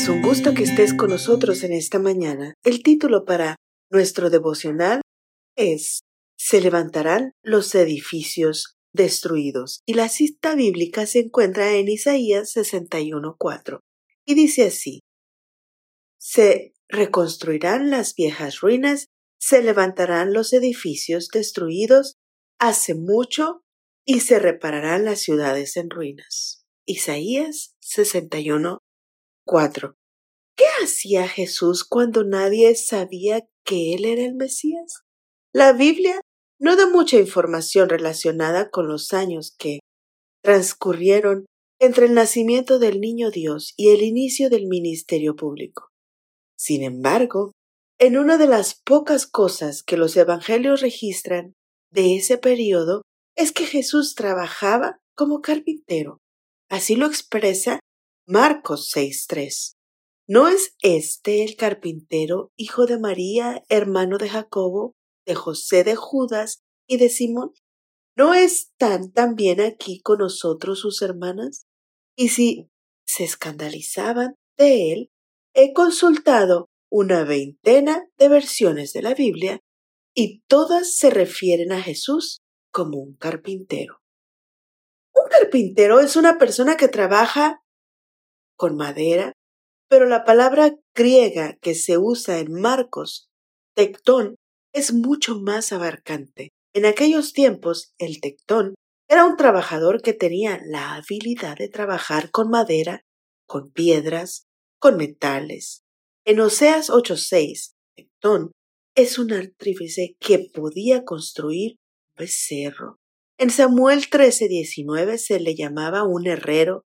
Es un gusto que estés con nosotros en esta mañana. El título para nuestro devocional es Se levantarán los edificios destruidos y la cita bíblica se encuentra en Isaías 61.4 y dice así Se reconstruirán las viejas ruinas, se levantarán los edificios destruidos hace mucho y se repararán las ciudades en ruinas. Isaías 61, 4. ¿Qué hacía Jesús cuando nadie sabía que Él era el Mesías? La Biblia no da mucha información relacionada con los años que transcurrieron entre el nacimiento del niño Dios y el inicio del ministerio público. Sin embargo, en una de las pocas cosas que los evangelios registran de ese periodo es que Jesús trabajaba como carpintero. Así lo expresa Marcos 6.3. ¿No es este el carpintero, hijo de María, hermano de Jacobo, de José de Judas y de Simón? ¿No están también aquí con nosotros sus hermanas? Y si se escandalizaban de él, he consultado una veintena de versiones de la Biblia y todas se refieren a Jesús como un carpintero. Un carpintero es una persona que trabaja con madera, pero la palabra griega que se usa en Marcos, tectón, es mucho más abarcante. En aquellos tiempos, el tectón era un trabajador que tenía la habilidad de trabajar con madera, con piedras, con metales. En Oseas 8:6, tectón es un artífice que podía construir un becerro. En Samuel 13:19 se le llamaba un herrero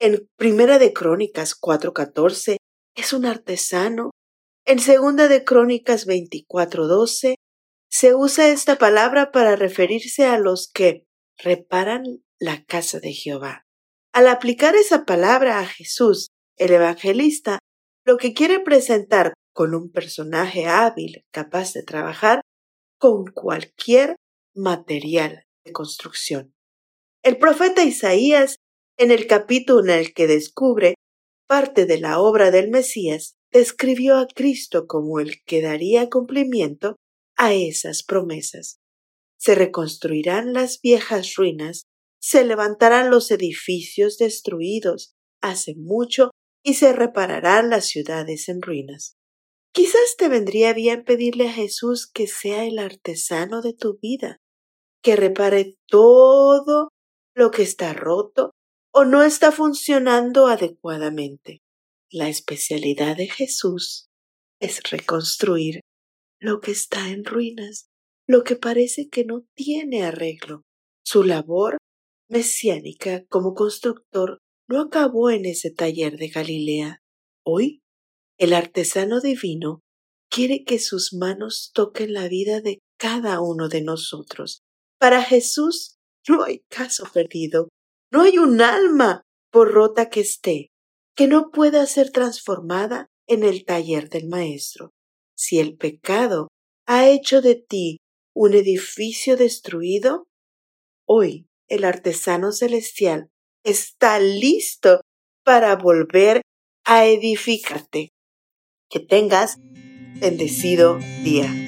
en Primera de Crónicas 4:14 es un artesano. En Segunda de Crónicas 24:12 se usa esta palabra para referirse a los que reparan la casa de Jehová. Al aplicar esa palabra a Jesús, el evangelista, lo que quiere presentar con un personaje hábil, capaz de trabajar con cualquier material de construcción. El profeta Isaías en el capítulo en el que descubre parte de la obra del Mesías, describió a Cristo como el que daría cumplimiento a esas promesas. Se reconstruirán las viejas ruinas, se levantarán los edificios destruidos hace mucho y se repararán las ciudades en ruinas. Quizás te vendría bien pedirle a Jesús que sea el artesano de tu vida, que repare todo lo que está roto o no está funcionando adecuadamente. La especialidad de Jesús es reconstruir lo que está en ruinas, lo que parece que no tiene arreglo. Su labor mesiánica como constructor no acabó en ese taller de Galilea. Hoy, el artesano divino quiere que sus manos toquen la vida de cada uno de nosotros. Para Jesús no hay caso perdido, no hay un alma, por rota que esté, que no pueda ser transformada en el taller del Maestro. Si el pecado ha hecho de ti un edificio destruido, hoy el artesano celestial está listo para volver a edificarte. Que tengas bendecido día.